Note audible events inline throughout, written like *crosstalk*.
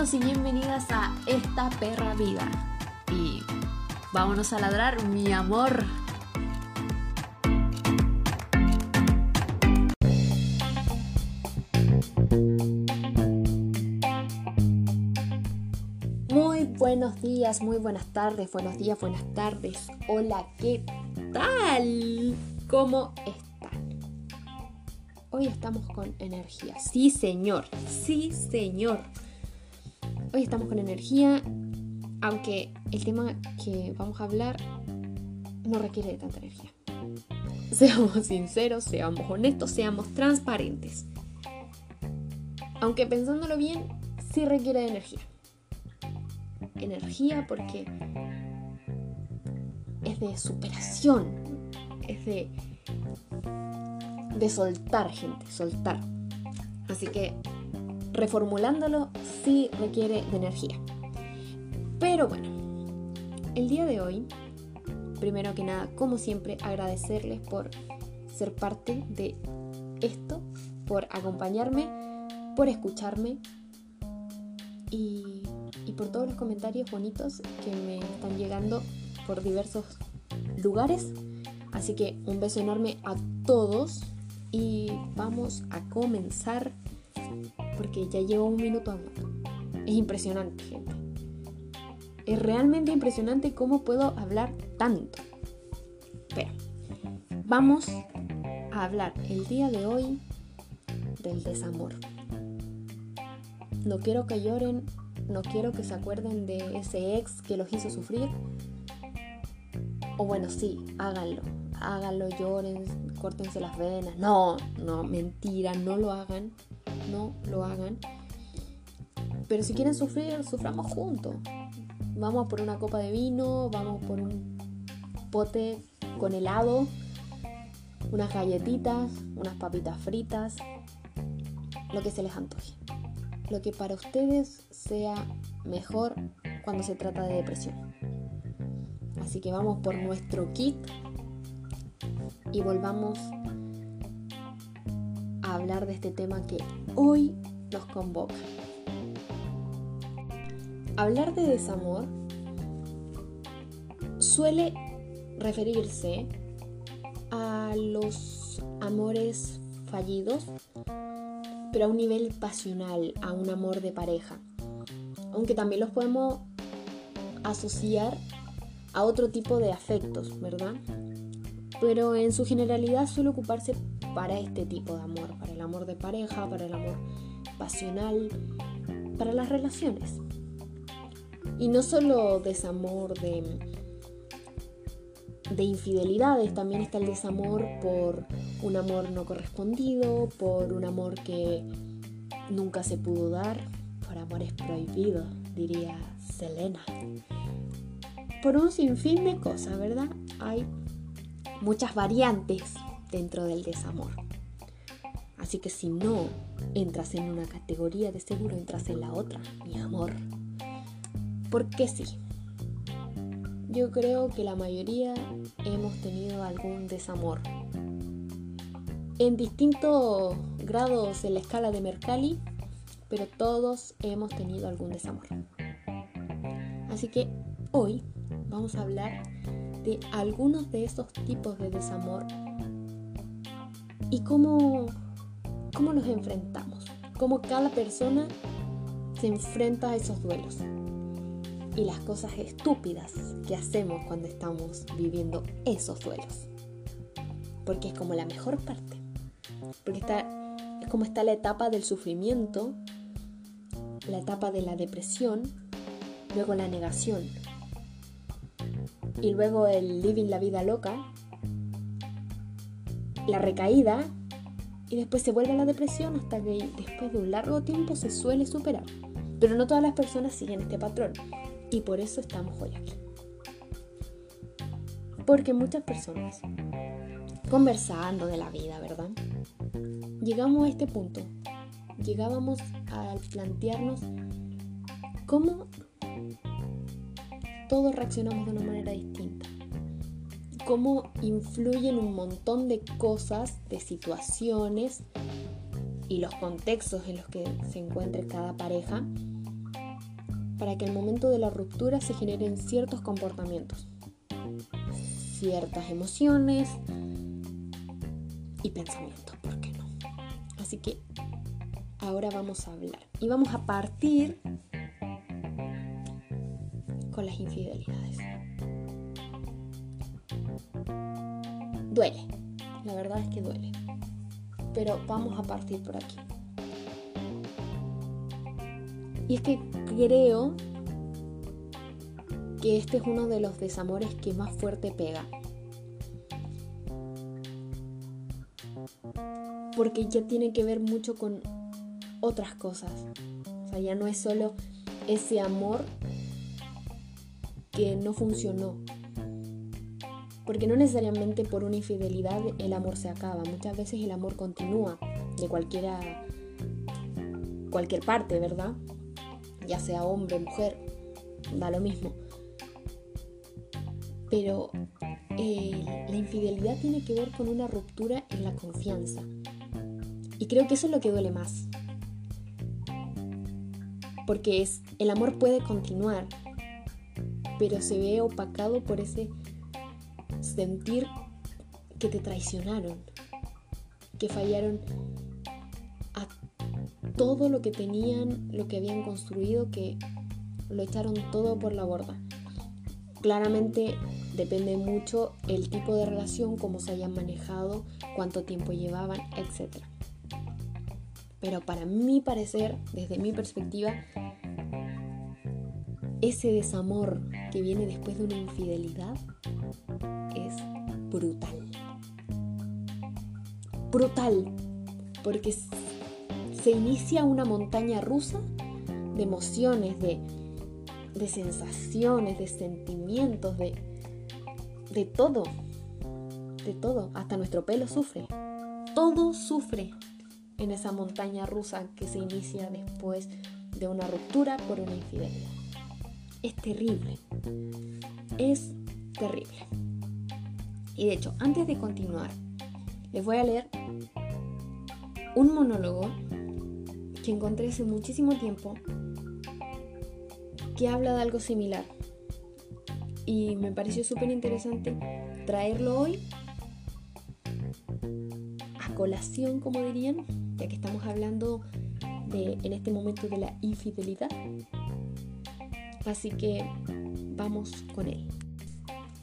Y bienvenidas a esta perra vida. Y vámonos a ladrar, mi amor. Muy buenos días, muy buenas tardes, buenos días, buenas tardes. Hola, ¿qué tal? ¿Cómo están? Hoy estamos con energía. Sí, señor. Sí, señor. Hoy estamos con energía, aunque el tema que vamos a hablar no requiere de tanta energía. *laughs* Seamos sinceros, seamos honestos, seamos transparentes. Aunque pensándolo bien, sí requiere de energía. Energía porque es de superación, es de, de soltar, gente, soltar. Así que reformulándolo sí requiere de energía. Pero bueno, el día de hoy, primero que nada, como siempre, agradecerles por ser parte de esto, por acompañarme, por escucharme y, y por todos los comentarios bonitos que me están llegando por diversos lugares. Así que un beso enorme a todos y vamos a comenzar porque ya llevo un minuto hablando. Es impresionante, gente. Es realmente impresionante cómo puedo hablar tanto. Pero vamos a hablar el día de hoy del desamor. No quiero que lloren, no quiero que se acuerden de ese ex que los hizo sufrir. O bueno, sí, háganlo. Háganlo, lloren, córtense las venas. No, no, mentira, no lo hagan no lo hagan. Pero si quieren sufrir, suframos juntos. Vamos por una copa de vino, vamos por un pote con helado, unas galletitas, unas papitas fritas, lo que se les antoje. Lo que para ustedes sea mejor cuando se trata de depresión. Así que vamos por nuestro kit y volvamos hablar de este tema que hoy nos convoca. Hablar de desamor suele referirse a los amores fallidos, pero a un nivel pasional, a un amor de pareja. Aunque también los podemos asociar a otro tipo de afectos, ¿verdad? Pero en su generalidad suele ocuparse para este tipo de amor, para el amor de pareja, para el amor pasional, para las relaciones. Y no solo desamor de, de infidelidades, también está el desamor por un amor no correspondido, por un amor que nunca se pudo dar, por amores prohibidos, diría Selena. Por un sinfín de cosas, ¿verdad? Hay muchas variantes dentro del desamor. Así que si no entras en una categoría, de seguro entras en la otra, mi amor. Porque sí. Yo creo que la mayoría hemos tenido algún desamor. En distintos grados en la escala de Mercalli, pero todos hemos tenido algún desamor. Así que hoy vamos a hablar de algunos de esos tipos de desamor y cómo, cómo nos enfrentamos, cómo cada persona se enfrenta a esos duelos y las cosas estúpidas que hacemos cuando estamos viviendo esos duelos. Porque es como la mejor parte. Porque está, es como está la etapa del sufrimiento, la etapa de la depresión, luego la negación y luego el living la vida loca la recaída y después se vuelve a la depresión hasta que después de un largo tiempo se suele superar. Pero no todas las personas siguen este patrón y por eso estamos hoy aquí. Porque muchas personas, conversando de la vida, ¿verdad? Llegamos a este punto. Llegábamos a plantearnos cómo todos reaccionamos de una manera distinta cómo influyen un montón de cosas, de situaciones y los contextos en los que se encuentre cada pareja para que al momento de la ruptura se generen ciertos comportamientos, ciertas emociones y pensamientos, ¿por qué no? Así que ahora vamos a hablar y vamos a partir con las infidelidades. Duele, la verdad es que duele, pero vamos a partir por aquí. Y es que creo que este es uno de los desamores que más fuerte pega. Porque ya tiene que ver mucho con otras cosas. O sea, ya no es solo ese amor que no funcionó. Porque no necesariamente por una infidelidad el amor se acaba. Muchas veces el amor continúa de cualquiera cualquier parte, ¿verdad? ya sea hombre, mujer, da lo mismo. Pero eh, la infidelidad tiene que ver con una ruptura en la confianza. Y creo que eso es lo que duele más. Porque es, el amor puede continuar, pero se ve opacado por ese sentir que te traicionaron, que fallaron todo lo que tenían, lo que habían construido, que lo echaron todo por la borda. Claramente depende mucho el tipo de relación, cómo se hayan manejado, cuánto tiempo llevaban, etc. Pero para mi parecer, desde mi perspectiva, ese desamor que viene después de una infidelidad brutal. Brutal, porque se inicia una montaña rusa de emociones, de, sensaciones, de sentimientos, de, de todo, de todo, hasta nuestro pelo sufre, todo sufre en esa montaña rusa que se inicia después de una ruptura por una infidelidad. Es terrible, es terrible. Y de hecho, antes de continuar, les voy a leer un monólogo que encontré hace muchísimo tiempo que habla de algo similar. Y me pareció súper interesante traerlo hoy a colación, como dirían, ya que estamos hablando de, en este momento de la infidelidad. Así que vamos con él.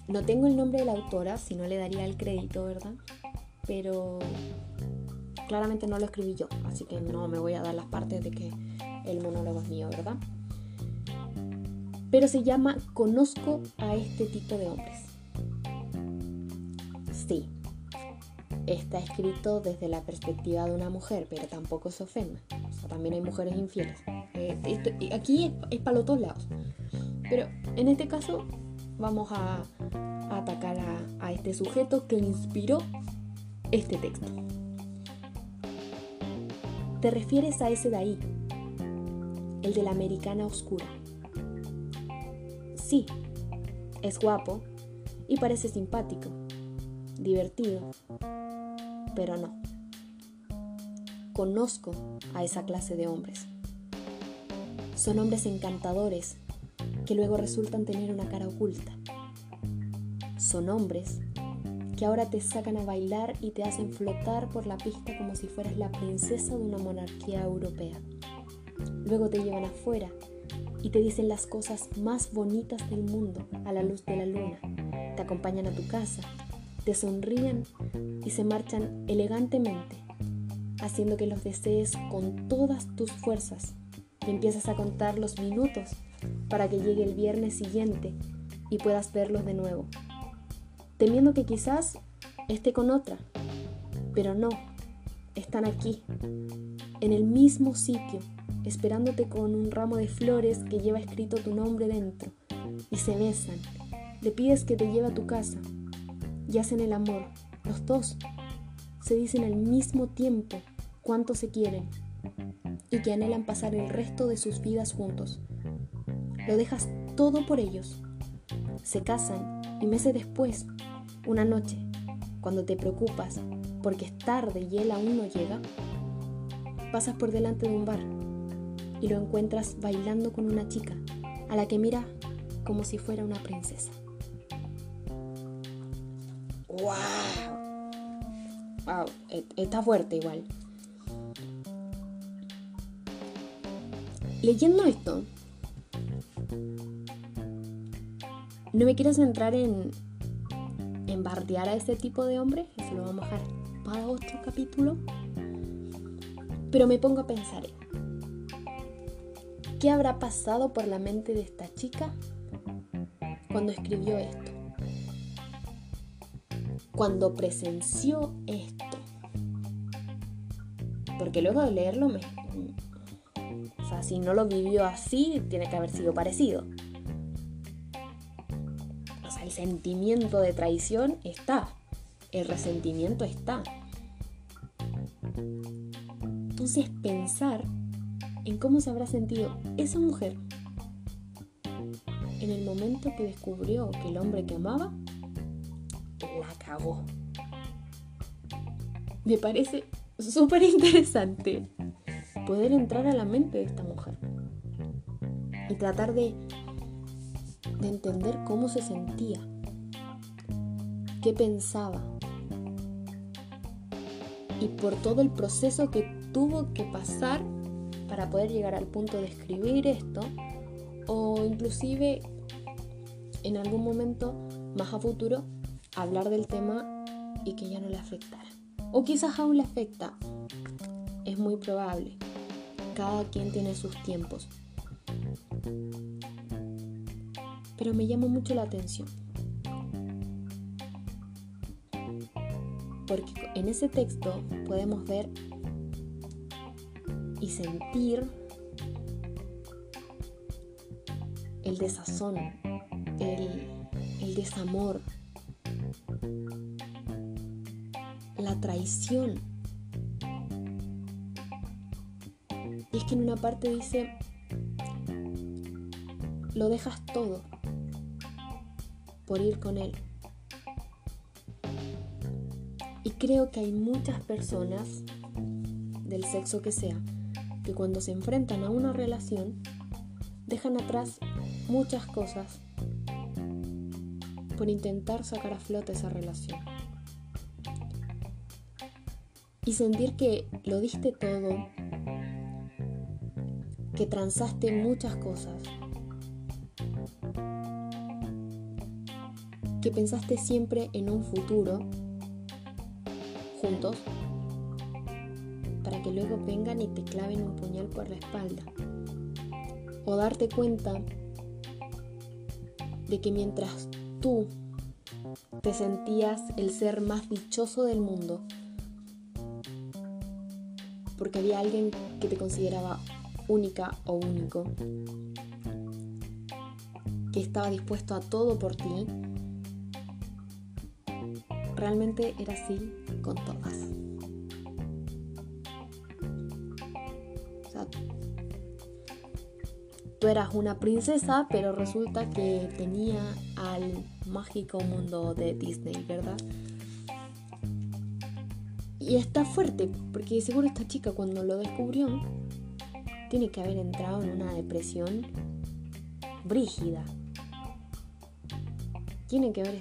No tengo el nombre de la autora, si no le daría el crédito, ¿verdad? Pero claramente no lo escribí yo, así que no me voy a dar las partes de que el monólogo es mío, ¿verdad? Pero se llama Conozco a este tipo de hombres. Sí, está escrito desde la perspectiva de una mujer, pero tampoco se ofenda. O sea, también hay mujeres infieles. Eh, aquí es, para los dos lados. Pero en este caso vamos a, atacar a, este sujeto que inspiró este texto. Te refieres a ese de ahí, el de la americana oscura. Sí, es guapo y parece simpático, divertido, pero no. Conozco a esa clase de hombres. Son hombres encantadores que luego resultan tener una cara oculta. Son hombres que ahora te sacan a bailar y te hacen flotar por la pista como si fueras la princesa de una monarquía europea. Luego te llevan afuera y te dicen las cosas más bonitas del mundo a la luz de la luna. Te acompañan a tu casa, te sonríen y se marchan elegantemente, haciendo que los desees con todas tus fuerzas y empiezas a contar los minutos para que llegue el viernes siguiente y puedas verlos de nuevo temiendo que quizás esté con otra. Pero no, están aquí, en el mismo sitio, esperándote con un ramo de flores que lleva escrito tu nombre dentro, y se besan. Le pides que te lleve a tu casa, y hacen el amor, los dos. Se dicen al mismo tiempo cuánto se quieren y que anhelan pasar el resto de sus vidas juntos. Lo dejas todo por ellos. Se casan y meses después una noche, cuando te preocupas porque es tarde y él aún no llega, pasas por delante de un bar y lo encuentras bailando con una chica a la que mira como si fuera una princesa. ¡Wow! ¡Wow! E-, está fuerte igual. Leyendo esto, no me quiero centrar en, en bardear a este tipo de hombre, eso lo vamos a dejar para otro capítulo, pero me pongo a pensar ¿qué habrá pasado por la mente de esta chica cuando escribió esto? Cuando presenció esto. Porque luego de leerlo me... O sea, si no lo vivió así, tiene que haber sido parecido sentimiento de traición está, el resentimiento está. Entonces pensar en cómo se habrá sentido esa mujer en el momento que descubrió que el hombre que amaba la cagó. Me parece súper interesante poder entrar a la mente de esta mujer y tratar de de entender cómo se sentía, qué pensaba y por todo el proceso que tuvo que pasar para poder llegar al punto de escribir esto o inclusive en algún momento más a futuro hablar del tema y que ya no le afectara. O quizás aún le afecta. Es muy probable. Cada quien tiene sus tiempos pero me llama mucho la atención. Porque en ese texto podemos ver y sentir el desazón, el, el desamor, la traición. Y es que en una parte dice, lo dejas todo por ir con él. Y creo que hay muchas personas, del sexo que sea, que cuando se enfrentan a una relación, dejan atrás muchas cosas por intentar sacar a flote esa relación. Y sentir que lo diste todo, que transaste muchas cosas, que pensaste siempre en un futuro juntos para que luego vengan y te claven un puñal por la espalda. O darte cuenta de que mientras tú te sentías el ser más dichoso del mundo, porque había alguien que te consideraba única o único, que estaba dispuesto a todo por ti, realmente era así con todas. O sea, tú eras una princesa, pero resulta que tenía al mágico mundo de Disney, ¿verdad? Y está fuerte, porque seguro esta chica cuando lo descubrió, tiene que haber entrado en una depresión brígida. Tiene que haber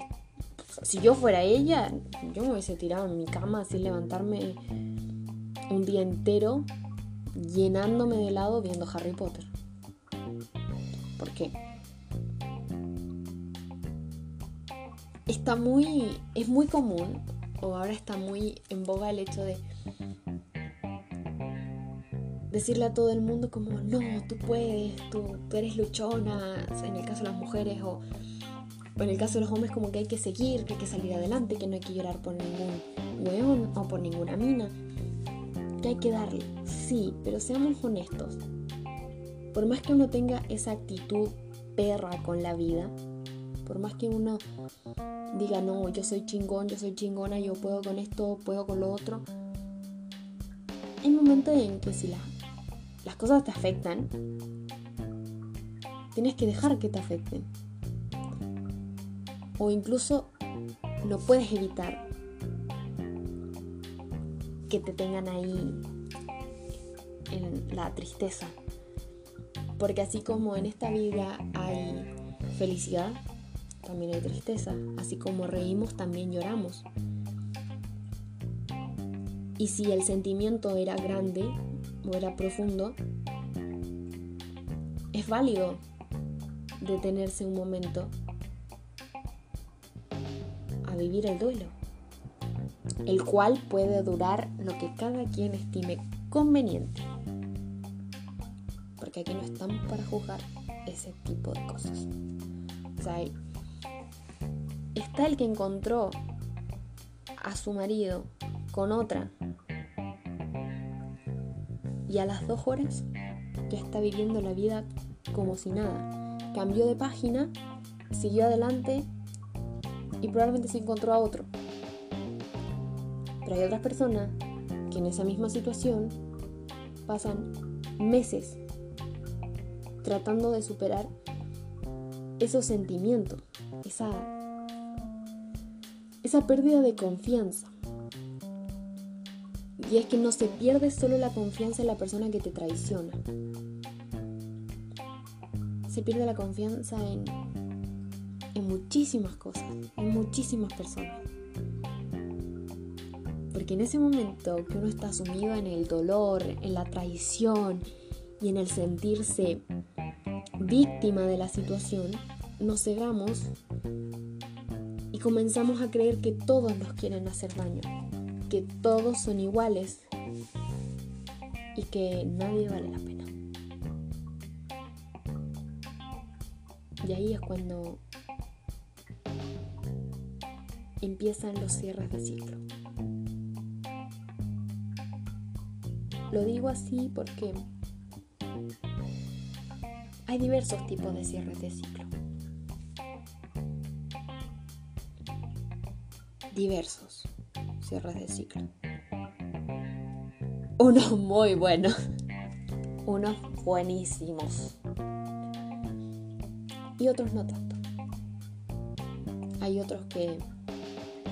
si yo fuera ella, yo me hubiese tirado en mi cama sin levantarme un día entero llenándome de helado viendo Harry Potter. ¿Por qué? Está muy. es muy común, o ahora está muy en boga el hecho de decirle a todo el mundo como, no, tú puedes, tú, tú eres luchona, en el caso de las mujeres, o en el caso de los hombres como que hay que seguir, que hay que salir adelante, que no hay que llorar por ningún hueón o por ninguna mina. Que hay que darle, sí, pero seamos honestos. Por más que uno tenga esa actitud perra con la vida, por más que uno diga, no, yo soy chingón, yo soy chingona, yo puedo con esto, puedo con lo otro, hay momentos en que si las cosas te afectan, tienes que dejar que te afecten o incluso no puedes evitar que te tengan ahí en la tristeza. Porque así como en esta vida hay felicidad, también hay tristeza. Así como reímos, también lloramos. Y si el sentimiento era grande o era profundo, es válido detenerse un momento vivir el duelo, el cual puede durar lo que cada quien estime conveniente. Porque aquí no estamos para juzgar ese tipo de cosas. O está el que encontró a su marido con otra y a las dos horas ya está viviendo la vida como si nada. Cambió de página, siguió adelante y probablemente se encontró a otro. Pero hay otras personas que en esa misma situación pasan meses tratando de superar esos sentimientos, esa, esa pérdida de confianza. Y es que no se pierde solo la confianza en la persona que te traiciona. Se pierde la confianza en, en muchísimas cosas, en muchísimas personas. Porque en ese momento que uno está sumido en el dolor, en la traición y en el sentirse víctima de la situación, nos cegamos y comenzamos a creer que todos nos quieren hacer daño que todos son iguales y que nadie vale la pena. Y ahí es cuando empiezan los cierres de ciclo. Lo digo así porque hay diversos tipos de cierres de ciclo. Diversos cierres de ciclo. Unos muy buenos, unos buenísimos y otros no tanto. Hay otros que...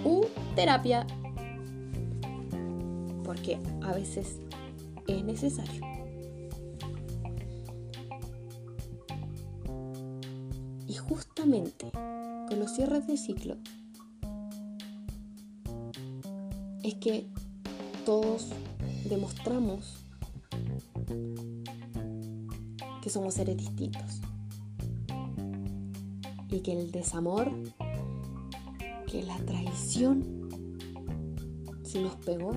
Uh, terapia. Porque a veces es necesario. Y justamente con los cierres de ciclo es que todos demostramos que somos seres distintos y que el desamor, que la traición, si nos pegó,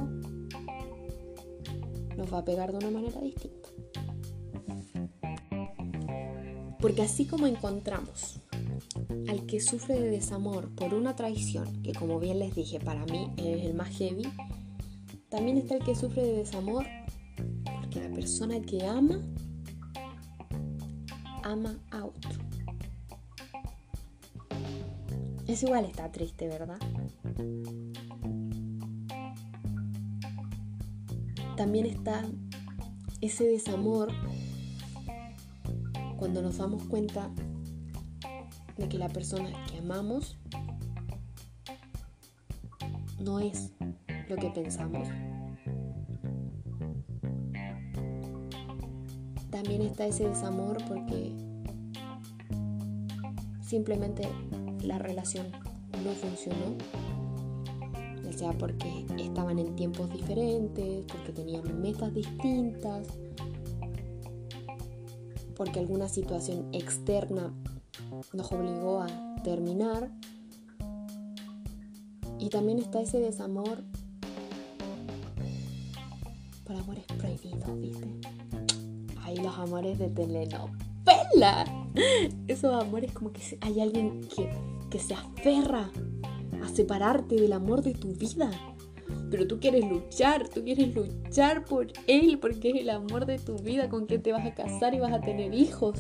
nos va a pegar de una manera distinta. Porque así como encontramos al que sufre de desamor por una traición, que como bien les dije, para mí es el más heavy, también está el que sufre de desamor porque la persona que ama, ama a otro. Es igual está triste, ¿verdad? También está ese desamor cuando nos damos cuenta de que la persona que amamos no es lo que pensamos. También está ese desamor porque simplemente la relación no funcionó, ya sea porque estaban en tiempos diferentes, porque tenían metas distintas, porque alguna situación externa nos obligó a terminar. Y también está ese desamor por amores prohibidos, ¿viste? Hay los amores de telenovela. *laughs* Esos amores como que hay alguien que, que se aferra a separarte del amor de tu vida. Pero tú quieres luchar, tú quieres luchar por él porque es el amor de tu vida con quien te vas a casar y vas a tener hijos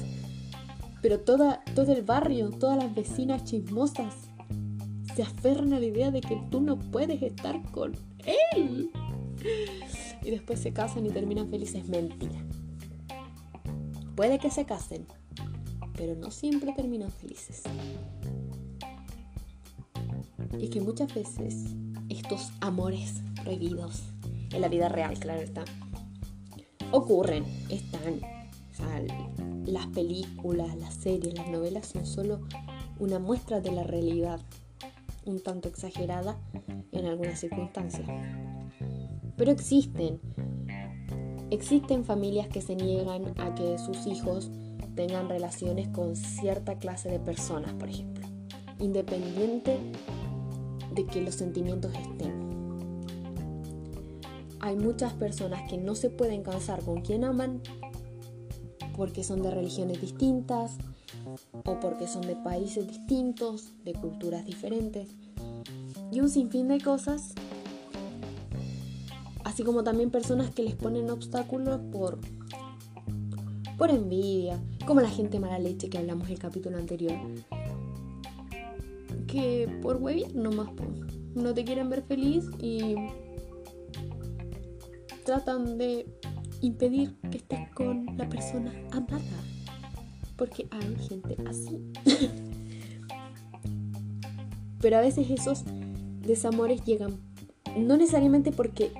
pero toda, todo el barrio, todas las vecinas chismosas se aferran a la idea de que tú no puedes estar con él. Y después se casan y terminan felices. Mentira. Puede que se casen, pero no siempre terminan felices. Y que muchas veces estos amores prohibidos en la vida real, claro está, ocurren, están, las películas, las series, las novelas son solo una muestra de la realidad, un tanto exagerada en algunas circunstancias. Pero existen. Existen familias que se niegan a que sus hijos tengan relaciones con cierta clase de personas, por ejemplo, independiente de que los sentimientos estén. Hay muchas personas que no se pueden casar con quien aman porque son de religiones distintas o porque son de países distintos, de culturas diferentes y un sinfín de cosas. Así como también personas que les ponen obstáculos por por envidia, como la gente mala leche que hablamos el capítulo anterior. Que por hueviar nomás no te quieren ver feliz y tratan de impedir que estés con la persona amada. Porque hay gente así. *laughs* Pero a veces esos desamores llegan no necesariamente porque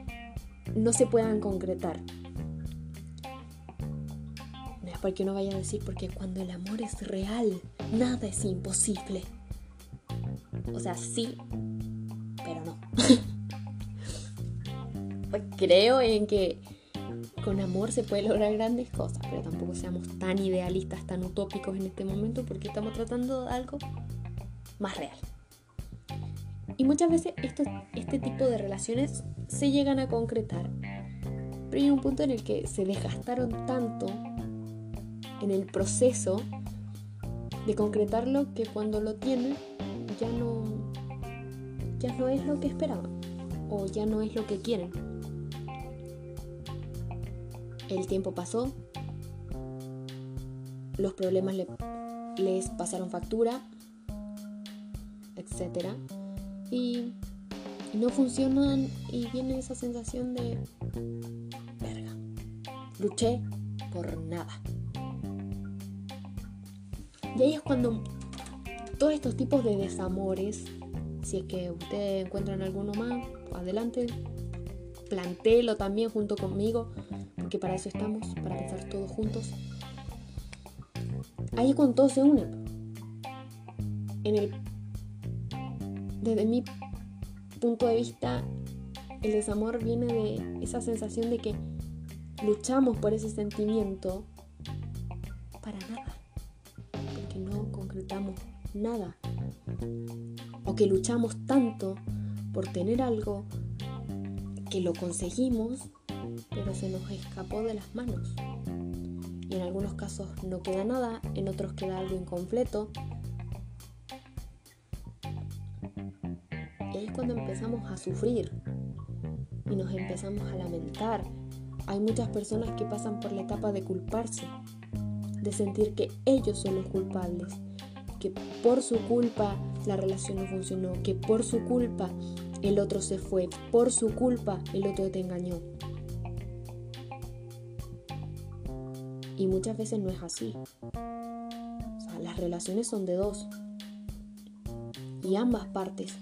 no se puedan concretar. Porque no vaya a decir porque cuando el amor es real, nada es imposible. O sea, sí, pero no. *laughs* Pues creo en que con amor se puede lograr grandes cosas, pero tampoco seamos tan idealistas, tan utópicos en este momento porque estamos tratando de algo más real. Y muchas veces este tipo de relaciones se llegan a concretar, pero hay un punto en el que se desgastaron tanto en el proceso de concretarlo que cuando lo tienen ya no ya no es lo que esperaban o ya no es lo que quieren. El tiempo pasó, los problemas les pasaron factura, etc. Y, no funcionan y viene esa sensación de, verga, luché por nada. Y ahí es cuando todos estos tipos de desamores, si es que ustedes encuentran alguno más, adelante, plantéelo también junto conmigo porque para eso estamos, para pensar todos juntos. Ahí con todo se une. En el, desde mi punto de vista, el desamor viene de esa sensación de que luchamos por ese sentimiento no concretamos nada, o que luchamos tanto por tener algo que lo conseguimos pero se nos escapó de las manos. Y en algunos casos no queda nada, en otros queda algo incompleto. Y es cuando empezamos a sufrir y nos empezamos a lamentar. Hay muchas personas que pasan por la etapa de culparse, de sentir que ellos son los culpables, que por su culpa la relación no funcionó, que por su culpa el otro se fue, por su culpa el otro te engañó. Y muchas veces no es así. O sea, las relaciones son de dos. Y ambas partes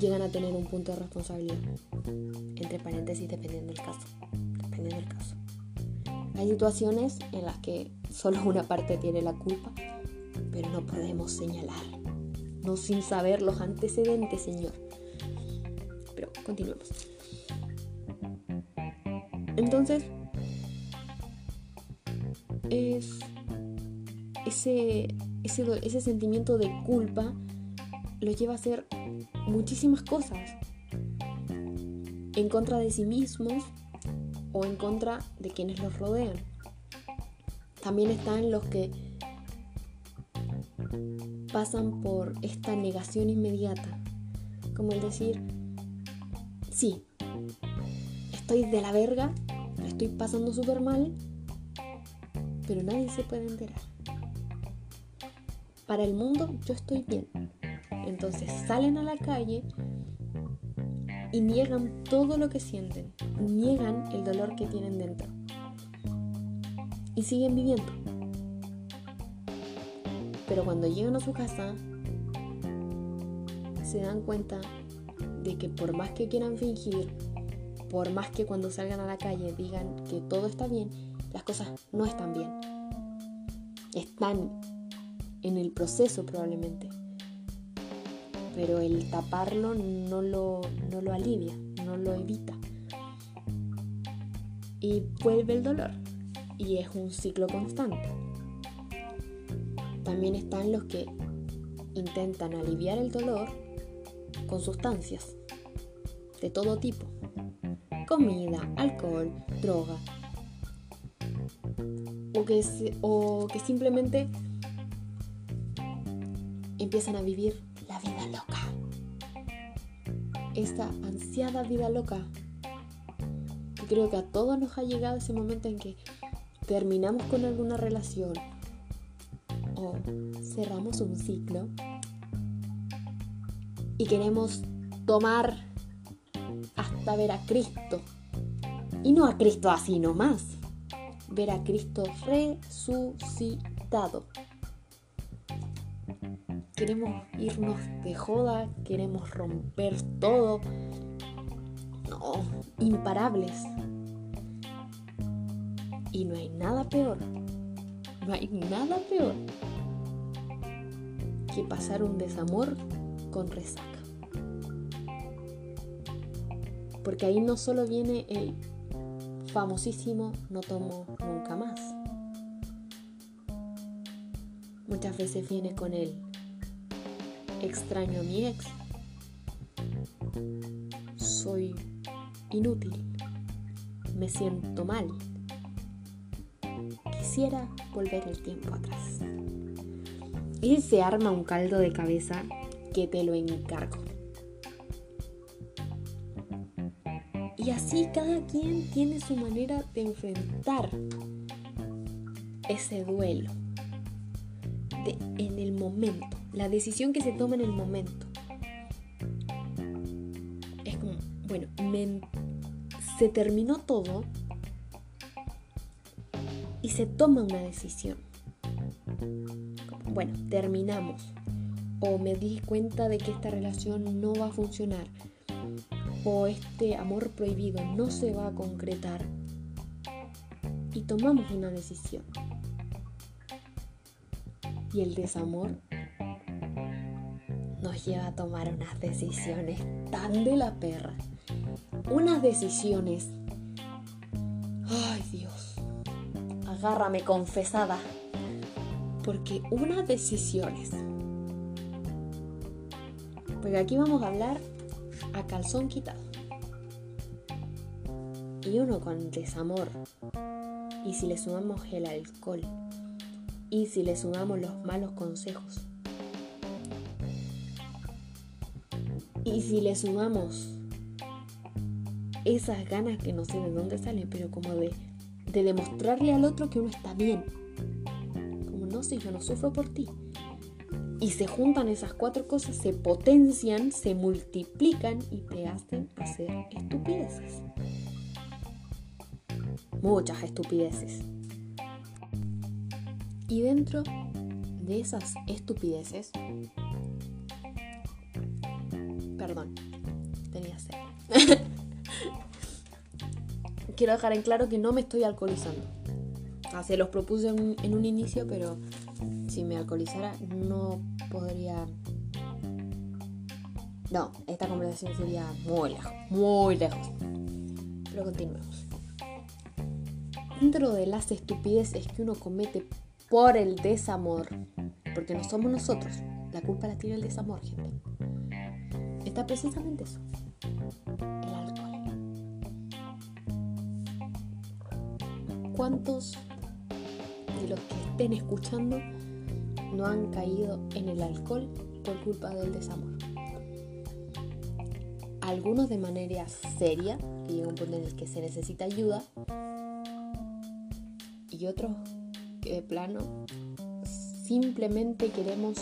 llegan a tener un punto de responsabilidad. Entre paréntesis, dependiendo del caso. Dependiendo del caso. Hay situaciones en las que solo una parte tiene la culpa, pero no podemos señalar. No sin saber los antecedentes, Señor. Pero continuemos. Entonces, es ese, ese, sentimiento de culpa lo lleva a hacer muchísimas cosas en contra de sí mismos o en contra de quienes los rodean. También están los que pasan por esta negación inmediata, como el decir, sí, estoy de la verga, estoy pasando súper mal, pero nadie se puede enterar. Para el mundo yo estoy bien. Entonces salen a la calle y niegan todo lo que sienten, niegan el dolor que tienen dentro. Y siguen viviendo. Pero cuando llegan a su casa, se dan cuenta de que por más que quieran fingir, por más que cuando salgan a la calle digan que todo está bien, las cosas no están bien. Están en el proceso probablemente. Pero el taparlo no lo, no lo alivia, no lo evita. Y vuelve el dolor. Y es un ciclo constante. También están los que intentan aliviar el dolor con sustancias de todo tipo. Comida, alcohol, droga. O que, o que simplemente empiezan a vivir la vida loca. Esta ansiada vida loca. Que creo que a todos nos ha llegado ese momento en que terminamos con alguna relación o cerramos un ciclo y queremos tomar hasta ver a Cristo. Y no a Cristo así nomás. Ver a Cristo resucitado. Queremos irnos de joda, queremos romper todo. Imparables. Y no hay nada peor. No hay nada peor que pasar un desamor con resaca. Porque ahí no solo viene el famosísimo no tomo nunca más. Muchas veces viene con el extraño a mi ex. Soy inútil. Me siento mal. Quisiera volver el tiempo atrás. Y se arma un caldo de cabeza que te lo encargo. Y así cada quien tiene su manera de enfrentar ese duelo en el momento, la decisión que se toma en el momento. Es como, bueno, se terminó todo y se toma una decisión. Bueno, terminamos o me di cuenta de que esta relación no va a funcionar o este amor prohibido no se va a concretar y tomamos una decisión. Y el desamor nos lleva a tomar unas decisiones tan de la perra. Unas decisiones. Ay Dios. Agárrame confesada. Porque unas decisiones porque aquí vamos a hablar a calzón quitado. Y uno con desamor. Y si le sumamos el alcohol. Y si le sumamos los malos consejos. Y si le sumamos esas ganas que no sé de dónde salen, pero como de, de demostrarle al otro que uno está bien. Como no sé, yo no sufro por ti. Y se juntan esas cuatro cosas, se potencian, se multiplican y te hacen hacer estupideces. Muchas estupideces. Y dentro de esas estupideces, perdón, tenía sed. *laughs* Quiero dejar en claro que no me estoy alcoholizando. Ah, se los propuse en un inicio, pero si me alcoholizara no podría... No, esta conversación sería muy lejos, muy lejos. Pero continuemos. Dentro de las estupideces que uno comete por el desamor, porque no somos nosotros, la culpa la tiene el desamor, gente. Está precisamente eso, ¿Cuántos de los que estén escuchando no han caído en el alcohol por culpa del desamor. Algunos de manera seria, que llega un punto en el que se necesita ayuda, y otros que de plano simplemente queremos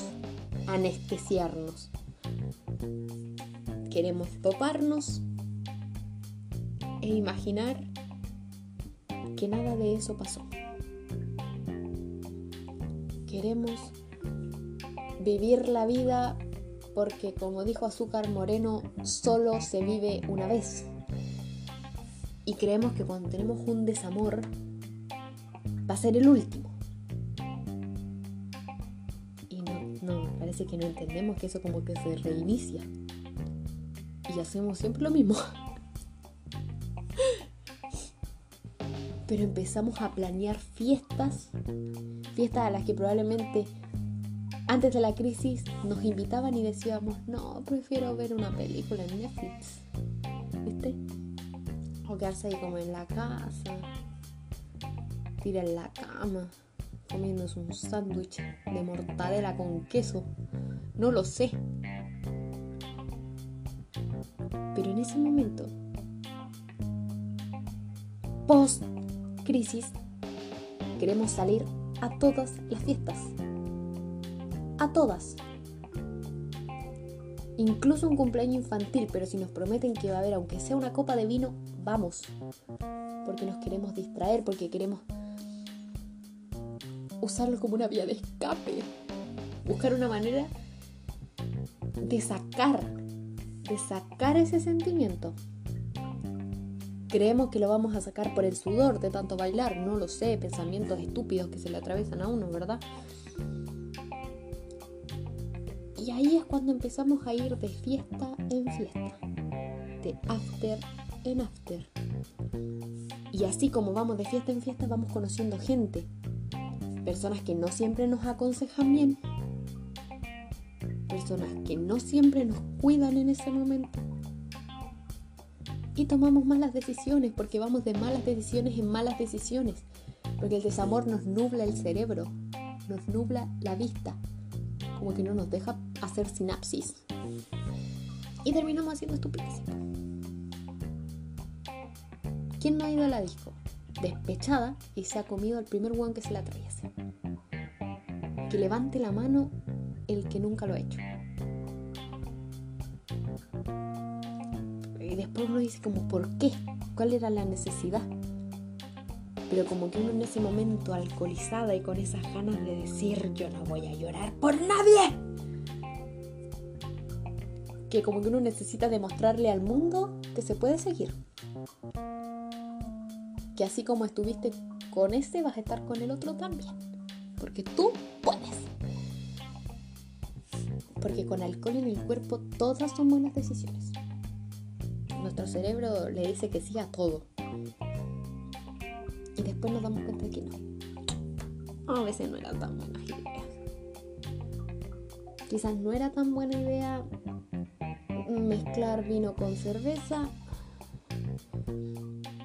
anestesiarnos. Queremos toparnos e imaginar que nada de eso pasó. Queremos vivir la vida porque como dijo Azúcar Moreno, solo se vive una vez. Y creemos que cuando tenemos un desamor, va a ser el último. Y no, no, parece que no entendemos que eso como que se reinicia. Y hacemos siempre lo mismo. *laughs* Pero empezamos a planear fiestas, fiestas a las que probablemente antes de la crisis nos invitaban y decíamos, no, prefiero ver una película en Netflix. ¿Viste? O quedarse ahí como en la casa, tirar en la cama, comiéndose un sándwich de mortadela con queso. No lo sé. Pero en ese momento, post crisis, queremos salir a todas las fiestas. A todas. Incluso un cumpleaños infantil, pero si nos prometen que va a haber, aunque sea una copa de vino, vamos. Porque nos queremos distraer, porque queremos usarlo como una vía de escape. Buscar una manera de sacar, de sacar ese sentimiento. Creemos que lo vamos a sacar por el sudor de tanto bailar, no lo sé, pensamientos estúpidos que se le atraviesan a uno, ¿verdad? Y ahí es cuando empezamos a ir de fiesta en fiesta, de after en after. Y así como vamos de fiesta en fiesta, vamos conociendo gente, personas que no siempre nos aconsejan bien, personas que no siempre nos cuidan en ese momento y tomamos malas decisiones porque vamos de malas decisiones en malas decisiones. Porque el desamor nos nubla el cerebro, nos nubla la vista, como que no nos deja hacer sinapsis. Y terminamos haciendo estupideces. ¿Quién no ha ido a la disco? Despechada y se ha comido al primer one que se le atraviese. Que levante la mano el que nunca lo ha hecho. Y después uno dice como, ¿por qué? ¿Cuál era la necesidad? Pero como que uno en ese momento alcoholizada y con esas ganas de decir, yo no voy a llorar por nadie. Que como que uno necesita demostrarle al mundo que se puede seguir. Que así como estuviste con ese, vas a estar con el otro también. Porque tú puedes. Porque con alcohol en el cuerpo todas son buenas decisiones nuestro cerebro le dice que sí a todo. Y después nos damos cuenta de que no. A veces no era tan buena idea. Quizás no era tan buena idea mezclar vino con cerveza.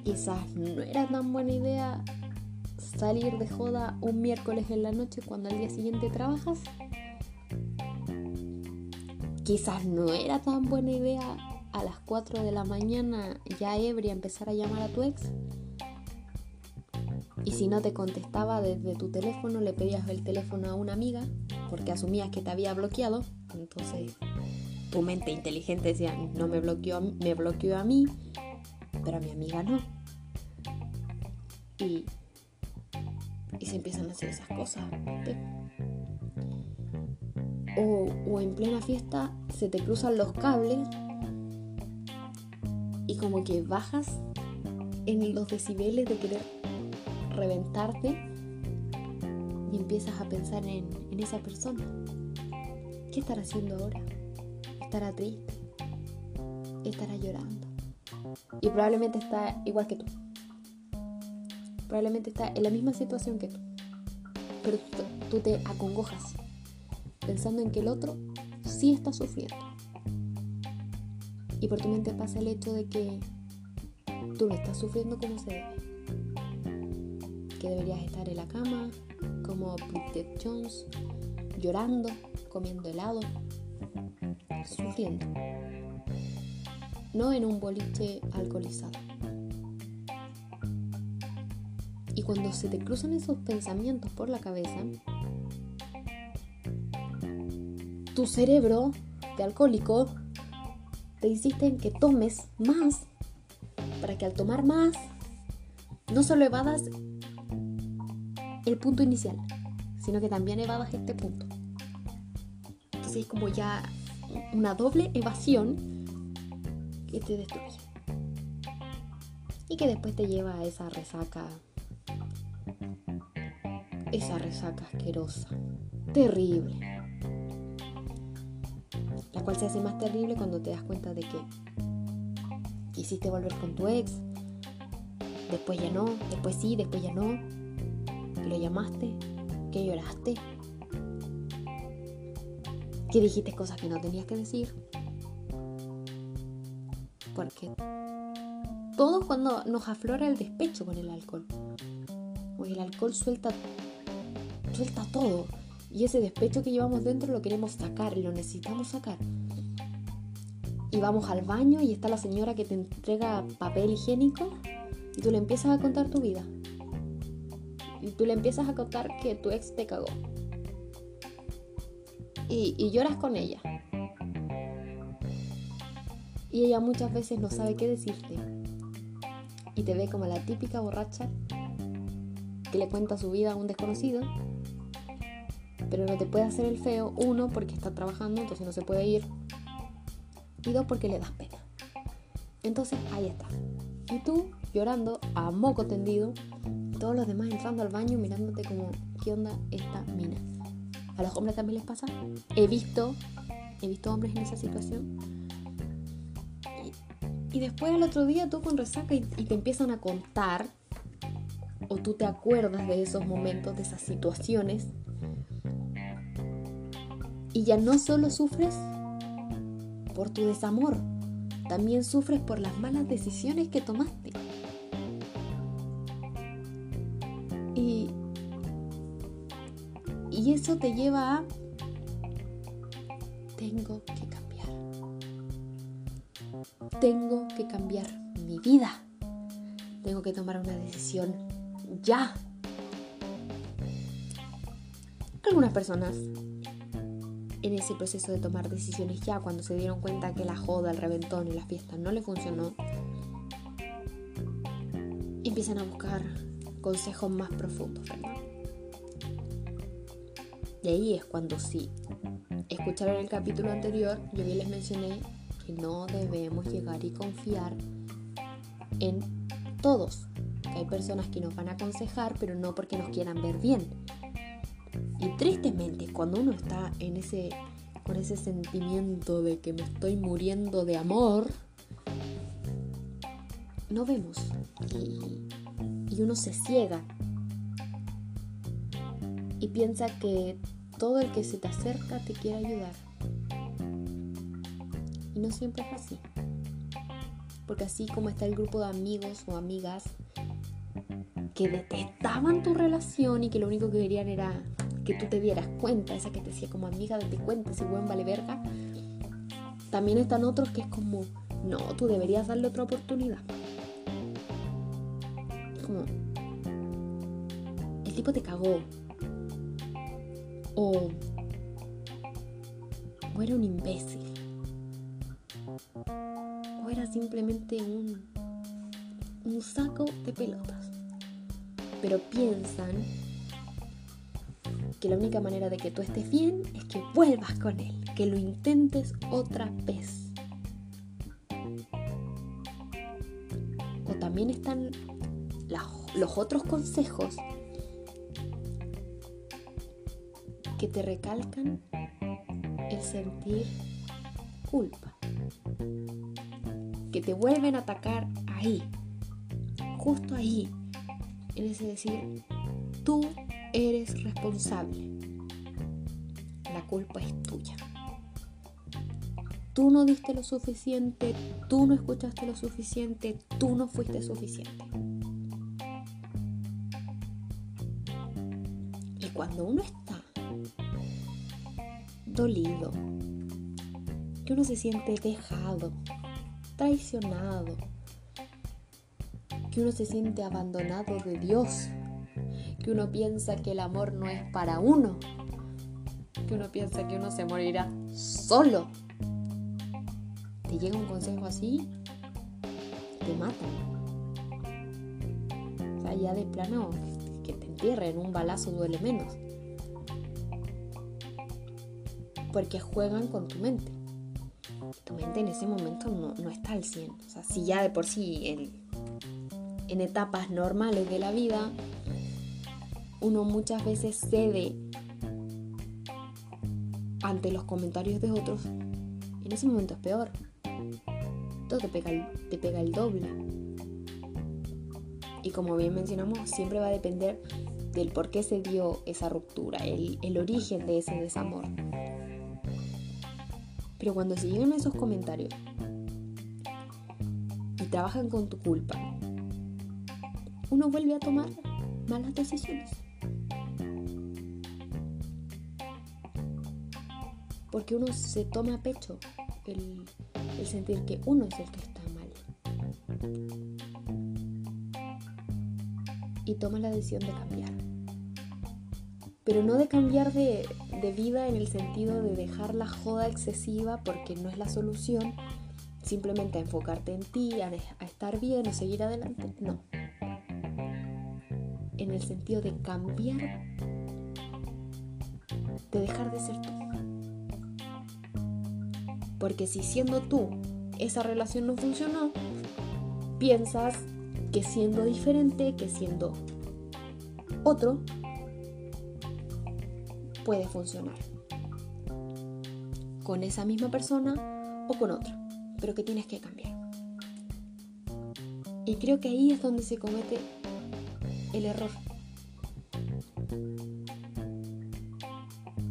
Quizás no era tan buena idea salir de joda un miércoles en la noche cuando al día siguiente trabajas. Quizás no era tan buena idea a las 4 de la mañana ya ebria empezar a llamar a tu ex. Y si no te contestaba desde tu teléfono, le pedías el teléfono a una amiga porque asumías que te había bloqueado. Entonces tu mente inteligente decía, no me bloqueó, me bloqueó a mí, pero a mi amiga no. Y, y se empiezan a hacer esas cosas. O, o en plena fiesta se te cruzan los cables y como que bajas en los decibeles de querer reventarte y empiezas a pensar en, en esa persona. ¿Qué estará haciendo ahora? ¿Estará triste? ¿Estará llorando? Y probablemente está igual que tú. Probablemente está en la misma situación que tú. Pero tú, tú te acongojas pensando en que el otro sí está sufriendo y por tu mente pasa el hecho de que tú no estás sufriendo como se debe. Que deberías estar en la cama, como Bridget Jones, llorando, comiendo helado, sufriendo. No en un boliche alcoholizado. Y cuando se te cruzan esos pensamientos por la cabeza, tu cerebro de alcohólico te insisten que tomes más para que al tomar más no solo evadas el punto inicial, sino que también evadas este punto. Entonces es como ya una doble evasión que te destruye. Y que después te lleva a esa resaca esa resaca asquerosa, terrible, la cual se hace más terrible cuando te das cuenta de que quisiste volver con tu ex, después ya no, después sí, después ya no, lo llamaste, que lloraste, que dijiste cosas que no tenías que decir, porque todo cuando nos aflora el despecho con el alcohol. Porque el alcohol suelta, suelta todo. Y ese despecho que llevamos dentro lo queremos sacar lo necesitamos sacar. Y vamos al baño y está la señora que te entrega papel higiénico y tú le empiezas a contar tu vida. Y tú le empiezas a contar que tu ex te cagó. Y, y lloras con ella. Y ella muchas veces no sabe qué decirte. Y te ve como la típica borracha que le cuenta su vida a un desconocido, pero no te puede hacer el feo, uno, porque está trabajando, entonces no se puede ir, y dos, porque le das pena. Entonces ahí está. Y tú llorando a moco tendido, todos los demás entrando al baño mirándote como, ¿qué onda esta mina? A los hombres también les pasa. He visto, he visto hombres en esa situación. Y, después al otro día tú con resaca y te empiezan a contar o tú te acuerdas de esos momentos, de esas situaciones, y ya no solo sufres por tu desamor, también sufres por las malas decisiones que tomaste. Y, y eso te lleva a, tengo que cambiar. Tengo que cambiar mi vida. Tengo que tomar una decisión ya. Algunas personas en ese proceso de tomar decisiones ya, cuando se dieron cuenta que la joda, el reventón y la fiesta no le funcionó, empiezan a buscar consejos más profundos, Y ahí es cuando sí. Escucharon el capítulo anterior, yo bien les mencioné que no debemos llegar y confiar en todos, hay personas que nos van a aconsejar, pero no porque nos quieran ver bien. Y tristemente, cuando uno está en ese, con ese sentimiento de que me estoy muriendo de amor, no vemos. Y, y uno se ciega. Y piensa que todo el que se te acerca te quiere ayudar. Y no siempre es así. Porque así como está el grupo de amigos o amigas que detestaban tu relación y que lo único que querían era que tú te dieras cuenta, esa que te decía como amiga, date cuenta, si buen vale verga. También están otros que es como, no, tú deberías darle otra oportunidad. Como, el tipo te cagó. O, o era un imbécil. O era simplemente un, un saco de pelotas pero piensan que la única manera de que tú estés bien es que vuelvas con él, que lo intentes otra vez. O también están los otros consejos que te recalcan el sentir culpa, que te vuelven a atacar ahí, justo ahí, es decir, tú eres responsable. La culpa es tuya. Tú no diste lo suficiente, tú no escuchaste lo suficiente, tú no fuiste suficiente. Y cuando uno está dolido, que uno se siente dejado, traicionado, que uno se siente abandonado de Dios, que uno piensa que el amor no es para uno, que uno piensa que uno se morirá solo. Te llega un consejo así, te matan. O sea, ya de plano, que te entierren, un balazo duele menos. Porque juegan con tu mente. Tu mente en ese momento no, no está al 100. O sea, si ya de por sí el, en etapas normales de la vida, uno muchas veces cede ante los comentarios de otros, en ese momento es peor. Todo te pega el, te pega el doble. Y como bien mencionamos, siempre va a depender del por qué se dio esa ruptura, el, el origen de ese desamor. Pero cuando se llegan esos comentarios y trabajan con tu culpa, uno vuelve a tomar malas decisiones. Porque uno se toma a pecho el, sentir que uno es el que está mal. Y toma la decisión de cambiar. Pero no de cambiar de, vida en el sentido de dejar la joda excesiva porque no es la solución, simplemente a enfocarte en ti, a, a estar bien o seguir adelante. No. En el sentido de cambiar, de dejar de ser tú. Porque si siendo tú esa relación no funcionó, piensas que siendo diferente, que siendo otro, puede funcionar. Con esa misma persona o con otra, pero que tienes que cambiar. Y creo que ahí es donde se comete el error.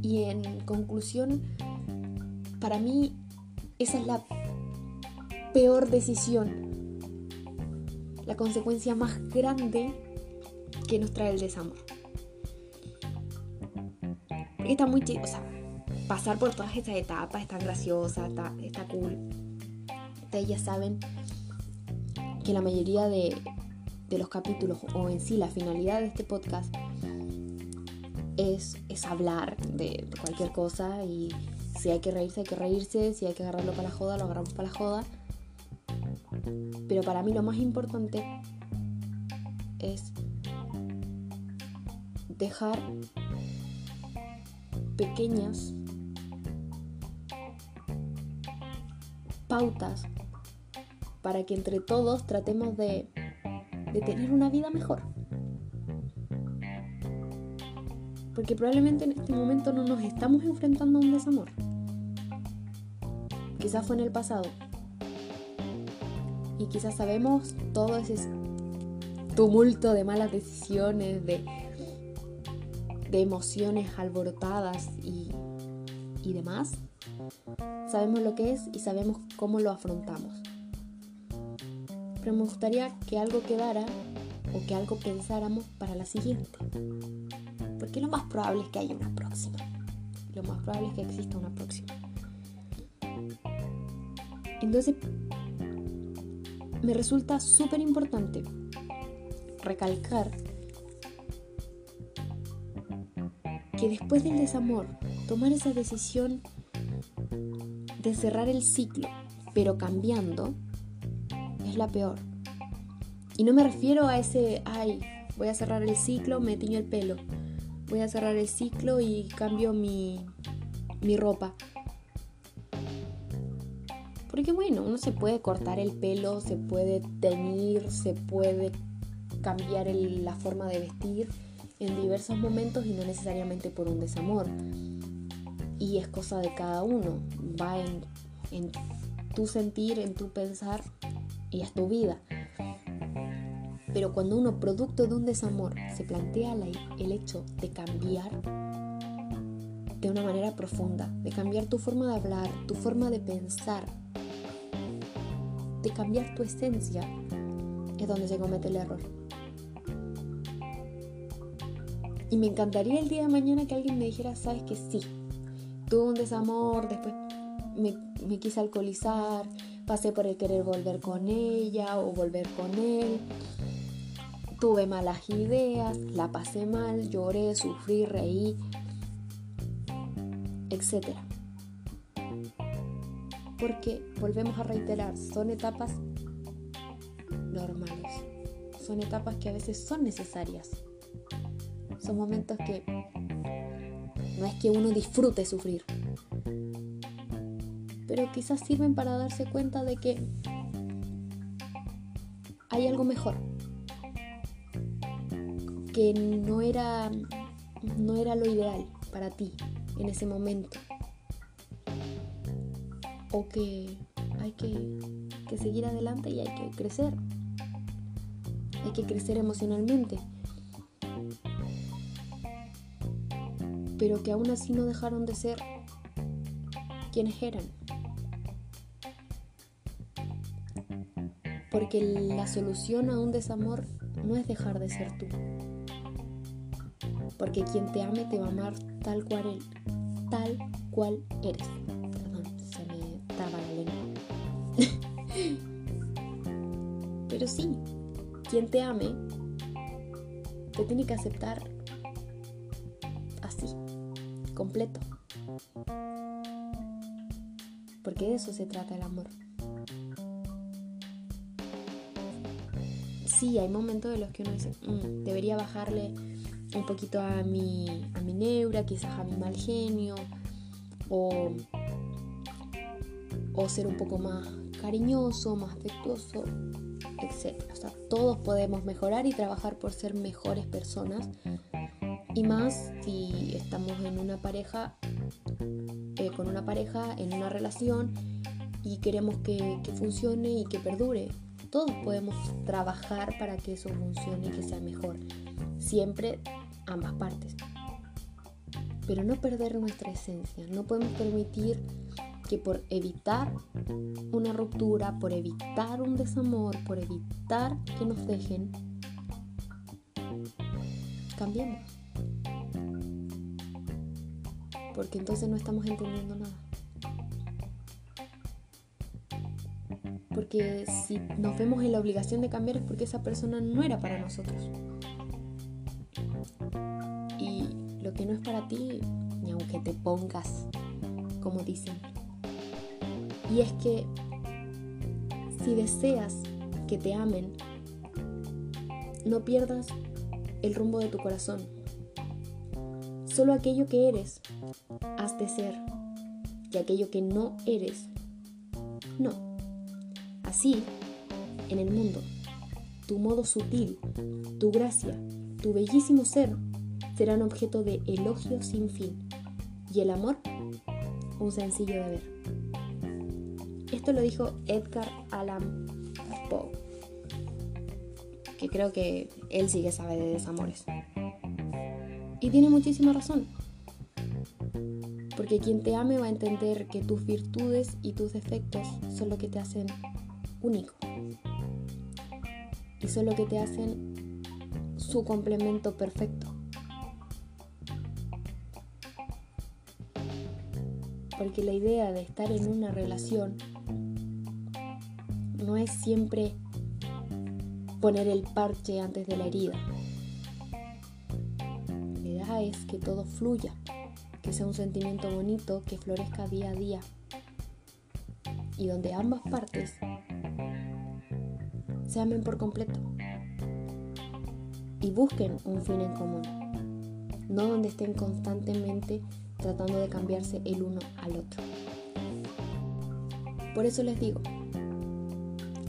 Y en conclusión, para mí esa es la peor decisión, la consecuencia más grande que nos trae el desamor. Está muy chido, o sea, pasar por todas estas etapas está graciosa, está, cool. Ustedes ya saben que la mayoría de, los capítulos, o en sí la finalidad de este podcast, es, es hablar de cualquier cosa y si hay que reírse, hay que reírse. Si hay que agarrarlo para la joda, lo agarramos para la joda. Pero para mí lo más importante es dejar pequeñas pautas para que entre todos tratemos de, tener una vida mejor. Porque probablemente en este momento no nos estamos enfrentando a un desamor quizás fue en el pasado. Y quizás sabemos todo ese tumulto de malas decisiones, de, de emociones alborotadas y, y demás. Sabemos lo que es y sabemos cómo lo afrontamos. Pero me gustaría que algo quedara o que algo pensáramos para la siguiente. Porque lo más probable es que haya una próxima. Lo más probable es que exista una próxima. Entonces, me resulta súper importante recalcar que después del desamor, tomar esa decisión de cerrar el ciclo, pero cambiando, es la peor. Y no me refiero a ese, ay, voy a cerrar el ciclo, me tiño el pelo. Voy a cerrar el ciclo y cambio mi, mi ropa. Porque bueno, uno se puede cortar el pelo, se puede teñir, se puede cambiar la forma de vestir en diversos momentos y no necesariamente por un desamor. Y es cosa de cada uno, va en, en tu sentir, en tu pensar y es tu vida. Pero cuando uno, producto de un desamor, se plantea el hecho de cambiar de una manera profunda, de cambiar tu forma de hablar, tu forma de pensar, de cambiar tu esencia, es donde se comete el error. Y me encantaría el día de mañana que alguien me dijera, sabes que sí, tuve un desamor, después me, me quise alcoholizar, pasé por el querer volver con ella o volver con él, tuve malas ideas, la pasé mal, lloré, sufrí, reí, etc porque volvemos a reiterar, son etapas normales, son etapas que a veces son necesarias, son momentos que no es que uno disfrute sufrir, pero quizás sirven para darse cuenta de que hay algo mejor, que no era, no era lo ideal para ti en ese momento. O que hay que, que seguir adelante y hay que crecer. Hay que crecer emocionalmente. Pero que aún así no dejaron de ser quienes eran. Porque la solución a un desamor no es dejar de ser tú. Porque quien te ame te va a amar tal cual, tal cual eres. Pero sí, quien te ame te tiene que aceptar así, completo. Porque de eso se trata el amor. Sí, hay momentos de los que uno dice, mm, debería bajarle un poquito a mi, a mi neura, quizás a mi mal genio, o, o ser un poco más cariñoso, más afectuoso, etc. O sea, todos podemos mejorar y trabajar por ser mejores personas. Y más si estamos en una pareja eh, con una pareja, en una relación y queremos que, que funcione y que perdure. Todos podemos trabajar para que eso funcione y que sea mejor. Siempre ambas partes. Pero no perder nuestra esencia. No podemos permitir que por evitar una ruptura, por evitar un desamor, por evitar que nos dejen, cambiemos porque entonces no estamos entendiendo nada. Porque si nos vemos en la obligación de cambiar es porque esa persona no era para nosotros. Y lo que no es para ti, ni aunque te pongas, como dicen. Y es que si deseas que te amen, no pierdas el rumbo de tu corazón. Solo aquello que eres has de ser y aquello que no eres, no. Así, en el mundo, tu modo sutil, tu gracia, tu bellísimo ser serán objeto de elogio sin fin y el amor un sencillo deber. Esto lo dijo Edgar Allan Poe, que creo que él sí que sabe de desamores. Y tiene muchísima razón. Porque quien te ame va a entender que tus virtudes y tus defectos son lo que te hacen único. Y son lo que te hacen su complemento perfecto. Porque la idea de estar en una relación no es siempre poner el parche antes de la herida. La idea es que todo fluya que sea un sentimiento bonito que florezca día a día y donde ambas partes se amen por completo y busquen un fin en común, no donde estén constantemente tratando de cambiarse el uno al otro. Por eso les digo,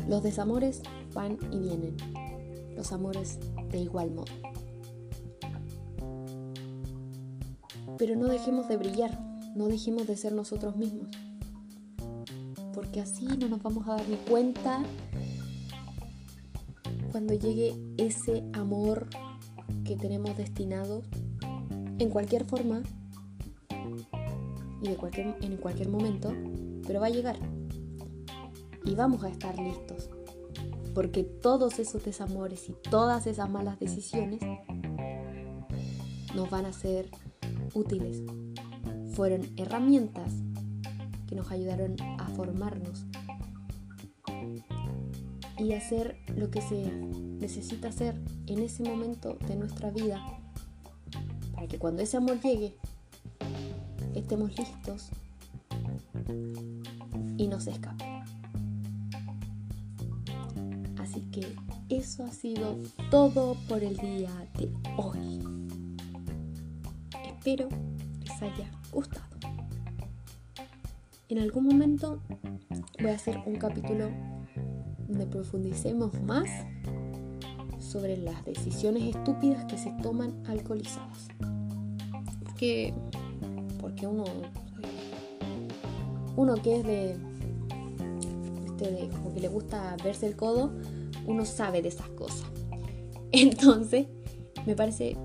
los desamores van y vienen, los amores de igual modo. Pero no dejemos de brillar, no dejemos de ser nosotros mismos. Porque así no nos vamos a dar ni cuenta cuando llegue ese amor que tenemos destinado en cualquier forma y en cualquier momento, pero va a llegar. Y vamos a estar listos. Porque todos esos desamores y todas esas malas decisiones nos van a hacer útiles. Fueron herramientas que nos ayudaron a formarnos y hacer lo que se necesita hacer en ese momento de nuestra vida para que cuando ese amor llegue estemos listos y no se escape. Así que eso ha sido todo por el día de hoy. Espero les haya gustado. En algún momento voy a hacer un capítulo donde profundicemos más sobre las decisiones estúpidas que se toman alcoholizadas. Porque, porque uno, uno que es de, este, de, como que le gusta verse el codo, uno sabe de esas cosas. *laughs* Entonces, me parece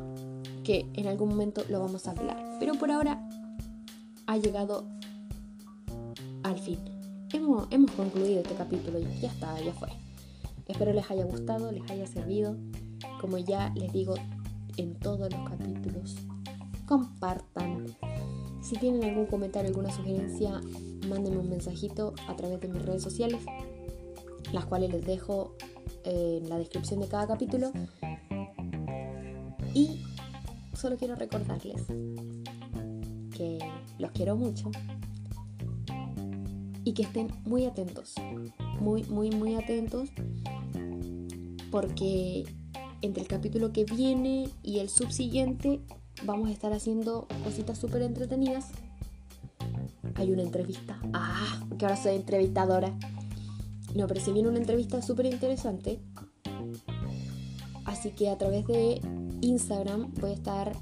que en algún momento lo vamos a hablar. Pero por ahora ha llegado al fin. Hemos, hemos concluido este capítulo, ya está, ya fue. Espero les haya gustado, les haya servido. Como ya les digo en todos los capítulos, compartan. Si tienen algún comentario, alguna sugerencia, mándenme un mensajito a través de mis redes sociales, las cuales les dejo en la descripción de cada capítulo. Y solo quiero recordarles que los quiero mucho y que estén muy atentos, muy, muy, muy atentos, porque entre el capítulo que viene y el subsiguiente vamos a estar haciendo cositas súper entretenidas. Hay una entrevista. Ah, que ahora soy entrevistadora. No, pero se viene una entrevista súper interesante. Así que a través de Instagram voy a estar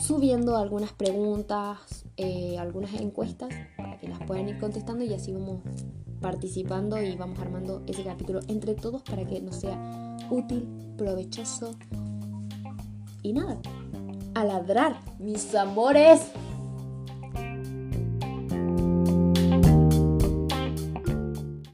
subiendo algunas preguntas, eh, algunas encuestas para que las puedan ir contestando y así vamos participando y vamos armando ese capítulo entre todos para que nos sea útil, provechoso y nada, a ladrar, mis amores.